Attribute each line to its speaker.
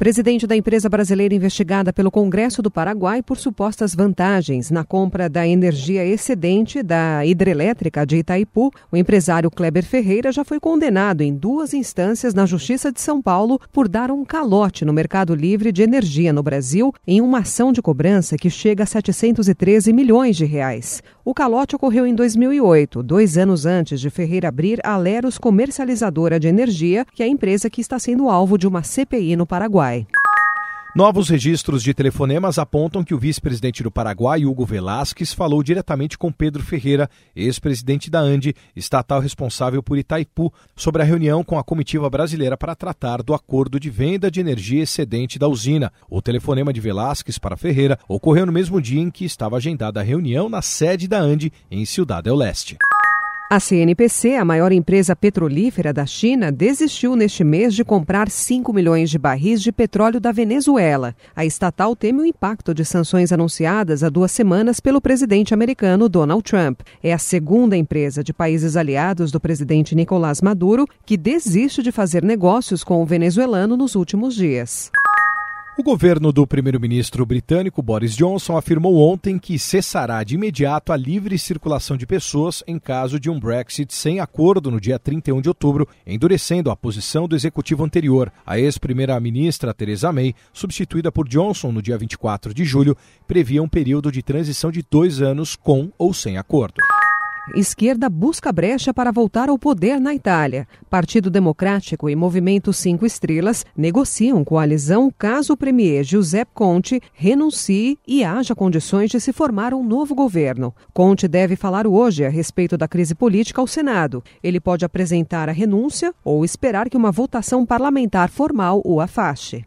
Speaker 1: Presidente da empresa brasileira investigada pelo Congresso do Paraguai por supostas vantagens na compra da energia excedente da hidrelétrica de Itaipu, o empresário Kleber Ferreira já foi condenado em duas instâncias na Justiça de São Paulo por dar um calote no mercado livre de energia no Brasil em uma ação de cobrança que chega a 713 milhões de reais. O calote ocorreu em 2008, dois anos antes de Ferreira abrir a Leros Comercializadora de Energia, que é a empresa que está sendo alvo de uma CPI no Paraguai. Paraguai.
Speaker 2: Novos registros de telefonemas apontam que o vice-presidente do Paraguai, Hugo Velasquez, falou diretamente com Pedro Ferreira, ex-presidente da Ande, estatal responsável por Itaipu, sobre a reunião com a comitiva brasileira para tratar do acordo de venda de energia excedente da usina. O telefonema de Velasquez para Ferreira ocorreu no mesmo dia em que estava agendada a reunião na sede da Ande, em Ciudad del Leste.
Speaker 1: A CNPC, a maior empresa petrolífera da China, desistiu neste mês de comprar 5 milhões de barris de petróleo da Venezuela. A estatal teme o impacto de sanções anunciadas há duas semanas pelo presidente americano Donald Trump. É a segunda empresa de países aliados do presidente Nicolás Maduro que desiste de fazer negócios com o venezuelano nos últimos dias.
Speaker 2: O governo do primeiro-ministro britânico Boris Johnson afirmou ontem que cessará de imediato a livre circulação de pessoas em caso de um Brexit sem acordo no dia 31 de outubro, endurecendo a posição do executivo anterior. A ex-primeira-ministra Theresa May, substituída por Johnson no dia 24 de julho, previa um período de transição de dois anos com ou sem acordo.
Speaker 1: Esquerda busca brecha para voltar ao poder na Itália. Partido Democrático e Movimento Cinco Estrelas negociam coalizão caso o premier Giuseppe Conte renuncie e haja condições de se formar um novo governo. Conte deve falar hoje a respeito da crise política ao Senado. Ele pode apresentar a renúncia ou esperar que uma votação parlamentar formal o afaste.